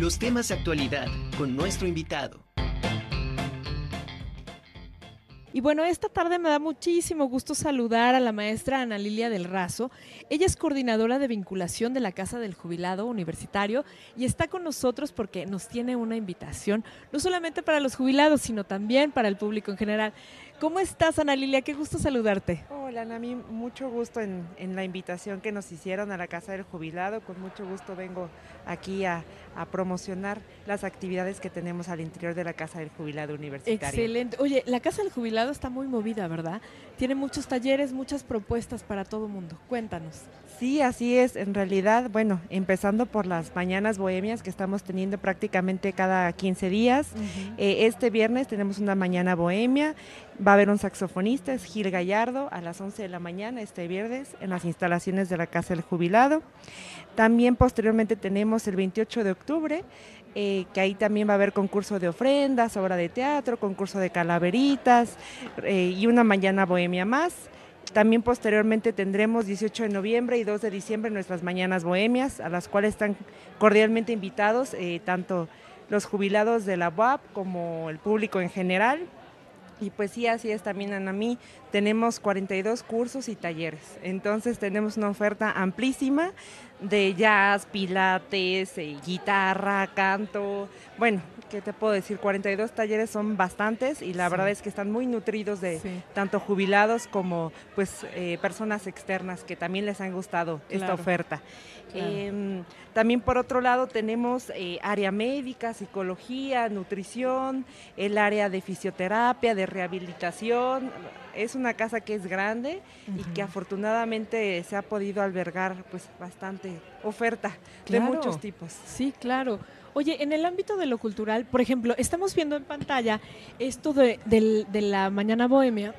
Los temas de actualidad con nuestro invitado. Y bueno, esta tarde me da muchísimo gusto saludar a la maestra Ana Lilia del Razo. Ella es coordinadora de vinculación de la Casa del Jubilado Universitario y está con nosotros porque nos tiene una invitación, no solamente para los jubilados, sino también para el público en general. ¿Cómo estás, Ana Lilia? Qué gusto saludarte. Hola, Nami. Mucho gusto en, la invitación que nos hicieron a la Casa del Jubilado. Con mucho gusto vengo aquí a, promocionar las actividades que tenemos al interior de la Casa del Jubilado Universitario. Excelente. Oye, la Casa del Jubilado está muy movida, ¿verdad? Tiene muchos talleres, muchas propuestas para todo mundo. Cuéntanos. Sí, así es. En realidad, bueno, empezando por las mañanas bohemias que estamos teniendo prácticamente cada 15 días. Eh, este viernes tenemos una mañana bohemia. Va a haber un saxofonista, es Gil Gallardo, a las 11 de la mañana este viernes en las instalaciones de la Casa del Jubilado. También posteriormente tenemos el 28 de octubre, eh, que ahí también va a haber concurso de ofrendas, obra de teatro, concurso de calaveritas eh, y una mañana bohemia más. También posteriormente tendremos 18 de noviembre y 2 de diciembre nuestras mañanas bohemias, a las cuales están cordialmente invitados eh, tanto los jubilados de la UAP como el público en general. Y pues sí, así es también, Ana, mí tenemos 42 cursos y talleres. Entonces tenemos una oferta amplísima de jazz, pilates, eh, guitarra, canto. Bueno, ¿qué te puedo decir? 42 talleres son bastantes y la verdad es que están muy nutridos de tanto jubilados como pues eh, personas externas que también les han gustado esta oferta. Em, también por otro lado tenemos eh, área médica, psicología, nutrición, el área de fisioterapia, de rehabilitación. Es una casa que es grande y que afortunadamente se ha podido albergar pues bastante oferta de muchos tipos. Sí, claro. Oye, en el ámbito de lo cultural, por ejemplo, estamos viendo en pantalla esto de, de la Mañana Bohemia.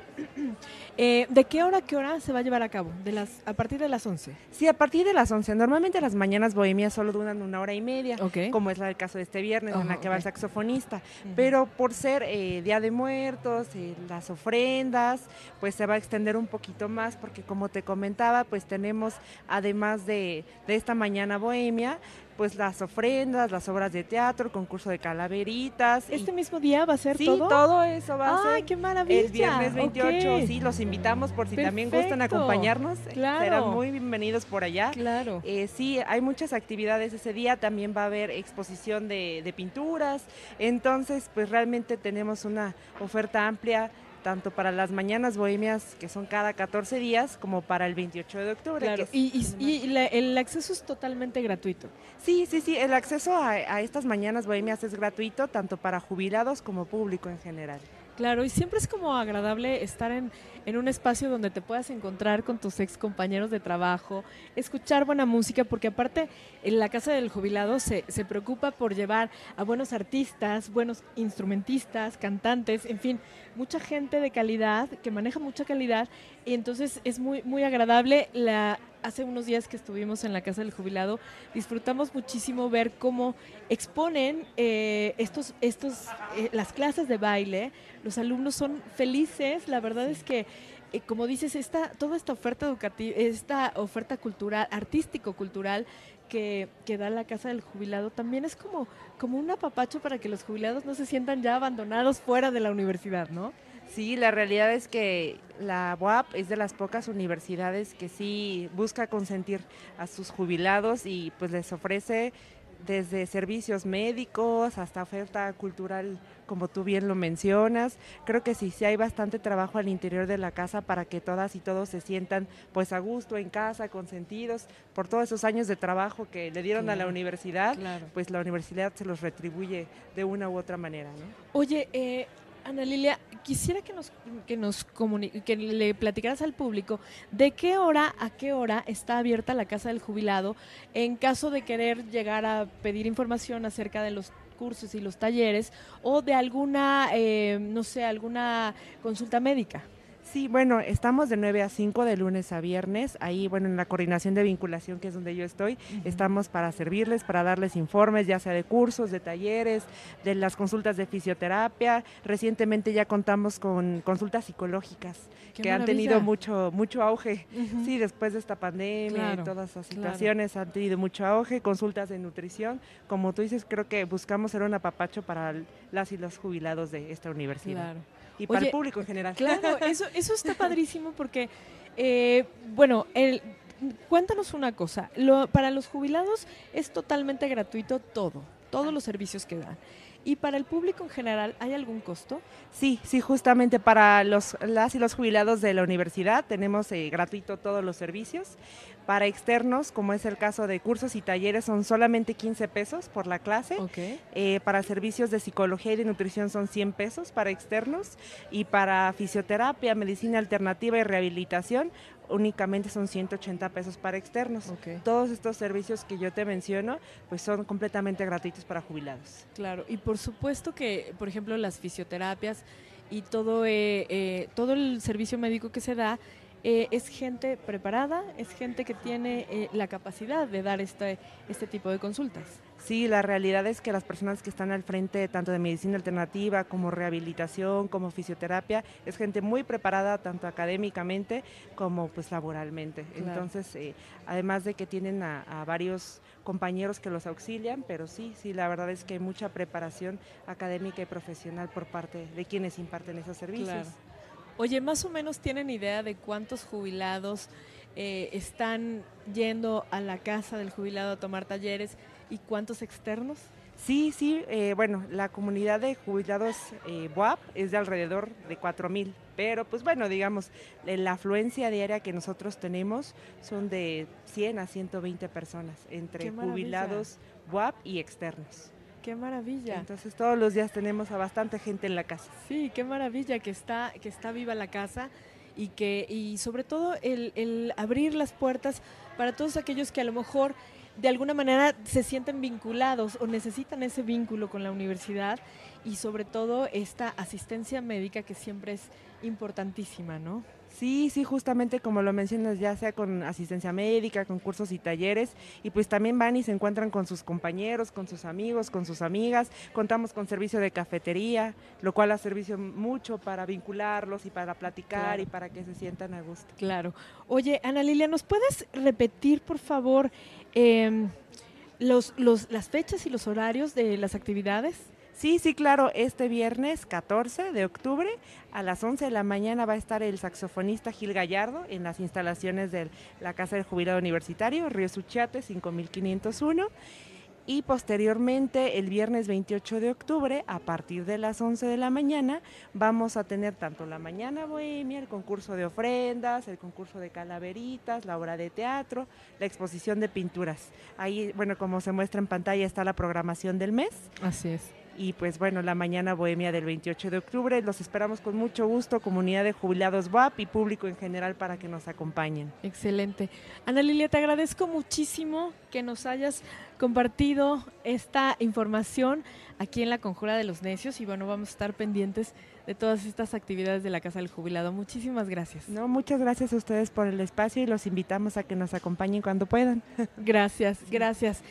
Eh, ¿De qué hora qué hora se va a llevar a cabo? De las, ¿A partir de las 11? Sí, a partir de las 11. Normalmente las mañanas bohemias solo duran una hora y media, como es el caso de este viernes, en la que va el saxofonista. Pero por ser eh, Día de Muertos, eh, las ofrendas, pues se va a extender un poquito más, porque como te comentaba, pues tenemos, además de, de esta mañana bohemia, pues las ofrendas, las obras de teatro, el concurso de calaveritas. ¿Este mismo día va a ser todo? Sí, todo eso va a ser. ¡Ay, qué maravilla! El viernes 28, sí, los invitamos por si también gustan acompañarnos. Claro. Serán muy bienvenidos por allá. Claro. Eh, sí, hay muchas actividades ese día, también va a haber exposición de, de pinturas, entonces pues realmente tenemos una oferta amplia tanto para las mañanas bohemias, que son cada 14 días, como para el 28 de octubre. Claro. y, el acceso es totalmente gratuito. Sí, sí, sí, el acceso a, a estas mañanas bohemias es gratuito, tanto para jubilados como público en general. Claro, y siempre es como agradable estar en, en, un espacio donde te puedas encontrar con tus ex compañeros de trabajo, escuchar buena música, porque aparte en la Casa del Jubilado se, se preocupa por llevar a buenos artistas, buenos instrumentistas, cantantes, en fin, mucha gente de calidad, que maneja mucha calidad, y entonces es muy, muy agradable la hace unos días que estuvimos en la Casa del Jubilado, disfrutamos muchísimo ver cómo exponen eh, estos, estos, eh, las clases de baile. Los alumnos son felices. La verdad es que, eh, como dices, esta, toda esta oferta educativa, esta oferta cultural, artístico-cultural que, que, da la Casa del Jubilado también es como, como un apapacho para que los jubilados no se sientan ya abandonados fuera de la universidad, ¿no? Sí, la realidad es que la UAP es de las pocas universidades que sí busca consentir a sus jubilados y pues les ofrece desde servicios médicos hasta oferta cultural, como tú bien lo mencionas. Creo que sí, sí hay bastante trabajo al interior de la casa para que todas y todos se sientan pues a gusto en casa, consentidos por todos esos años de trabajo que le dieron a la universidad, pues la universidad se los retribuye de una u otra manera. ¿no? Oye, eh, Ana Lilia, quisiera que nos, que nos que le platicaras al público de qué hora a qué hora está abierta la Casa del Jubilado en caso de querer llegar a pedir información acerca de los cursos y los talleres o de alguna, eh, no sé, alguna consulta médica. Sí, bueno, estamos de 9 a 5 de lunes a viernes. Ahí, bueno, en la coordinación de vinculación, que es donde yo estoy, estamos para servirles, para darles informes, ya sea de cursos, de talleres, de las consultas de fisioterapia. Recientemente ya contamos con consultas psicológicas que han tenido mucho mucho auge. Sí, después de esta pandemia y todas esas situaciones han tenido mucho auge. Consultas de nutrición. Como tú dices, creo que buscamos ser un apapacho para las y los jubilados de esta universidad. Claro y para el público en general. Claro, eso, eso está padrísimo porque, eh, bueno, el, cuéntanos una cosa, lo, para los jubilados es totalmente gratuito todo, todos los servicios que dan. ¿Y para el público en general hay algún costo? Sí, sí, justamente para los, las y los jubilados de la universidad tenemos eh, gratuito todos los servicios. Para externos, como es el caso de cursos y talleres, son solamente 15 pesos por la clase. Eh, para servicios de psicología y de nutrición son 100 pesos para externos. Y para fisioterapia, medicina alternativa y rehabilitación únicamente son 180 pesos para externos. Todos estos servicios que yo te menciono, pues son completamente gratuitos para jubilados. Claro, y por supuesto que, por ejemplo, las fisioterapias y todo, eh, eh, todo el servicio médico que se da eh, es gente preparada, es gente que tiene la capacidad de dar este, este tipo de consultas. Sí, la realidad es que las personas que están al frente tanto de medicina alternativa como rehabilitación, como fisioterapia, es gente muy preparada tanto académicamente como pues laboralmente. Entonces, eh, además de que tienen a, varios compañeros que los auxilian, pero sí, sí, la verdad es que hay mucha preparación académica y profesional por parte de quienes imparten esos servicios. Oye, más o menos tienen idea de cuántos jubilados eh, están yendo a la casa del jubilado a tomar talleres y cuántos externos. Sí, sí, eh, bueno, la comunidad de jubilados eh, BUAP es de alrededor de 4.000, pero pues bueno, digamos, la afluencia diaria que nosotros tenemos son de 100 a 120 personas entre jubilados BUAP y externos. Qué maravilla. Entonces todos los días tenemos a bastante gente en la casa. Sí, qué maravilla que está, que está viva la casa y que, y sobre todo el, el abrir las puertas para todos aquellos que a lo mejor de alguna manera se sienten vinculados o necesitan ese vínculo con la universidad y sobre todo esta asistencia médica que siempre es importantísima, ¿no? Sí, sí, justamente como lo mencionas, ya sea con asistencia médica, con cursos y talleres, y pues también van y se encuentran con sus compañeros, con sus amigos, con sus amigas. Contamos con servicio de cafetería, lo cual ha servicio mucho para vincularlos y para platicar y para que se sientan a gusto. Claro. Oye, Ana Lilia, ¿nos puedes repetir, por favor, em, los, los, las fechas y los horarios de las actividades? Sí, sí, claro, este viernes 14 de octubre a las 11 de la mañana va a estar el saxofonista Gil Gallardo en las instalaciones de la Casa del Jubilado Universitario, Río Suchiate 5501. Y posteriormente, el viernes 28 de octubre, a partir de las 11 de la mañana, vamos a tener tanto la mañana bohemia, el concurso de ofrendas, el concurso de calaveritas, la obra de teatro, la exposición de pinturas. Ahí, bueno, como se muestra en pantalla, está la programación del mes. Así es y pues bueno, la mañana bohemia del 28 de octubre. Los esperamos con mucho gusto, comunidad de jubilados WAP y público en general para que nos acompañen. Excelente. Ana Lilia, te agradezco muchísimo que nos hayas compartido esta información aquí en la Conjura de los Necios y bueno, vamos a estar pendientes de todas estas actividades de la Casa del Jubilado. Muchísimas gracias. No, muchas gracias a ustedes por el espacio y los invitamos a que nos acompañen cuando puedan. Gracias, gracias.